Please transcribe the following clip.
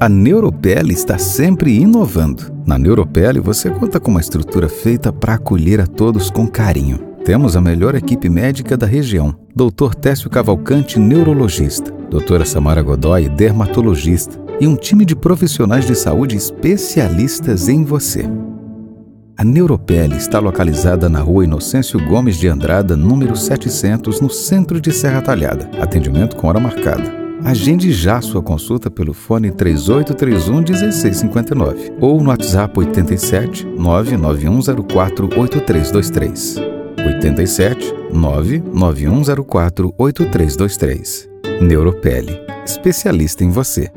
A Neuropele está sempre inovando. Na Neuropele você conta com uma estrutura feita para acolher a todos com carinho. Temos a melhor equipe médica da região. Dr. Técio Cavalcante, neurologista. Doutora Samara Godoy, dermatologista. E um time de profissionais de saúde especialistas em você. A Neuropele está localizada na rua Inocêncio Gomes de Andrada, número 700, no centro de Serra Talhada. Atendimento com hora marcada. Agende já sua consulta pelo fone 3831 1659 ou no WhatsApp 87 99104 8323. 87 99104 8323. Neuropele, especialista em você.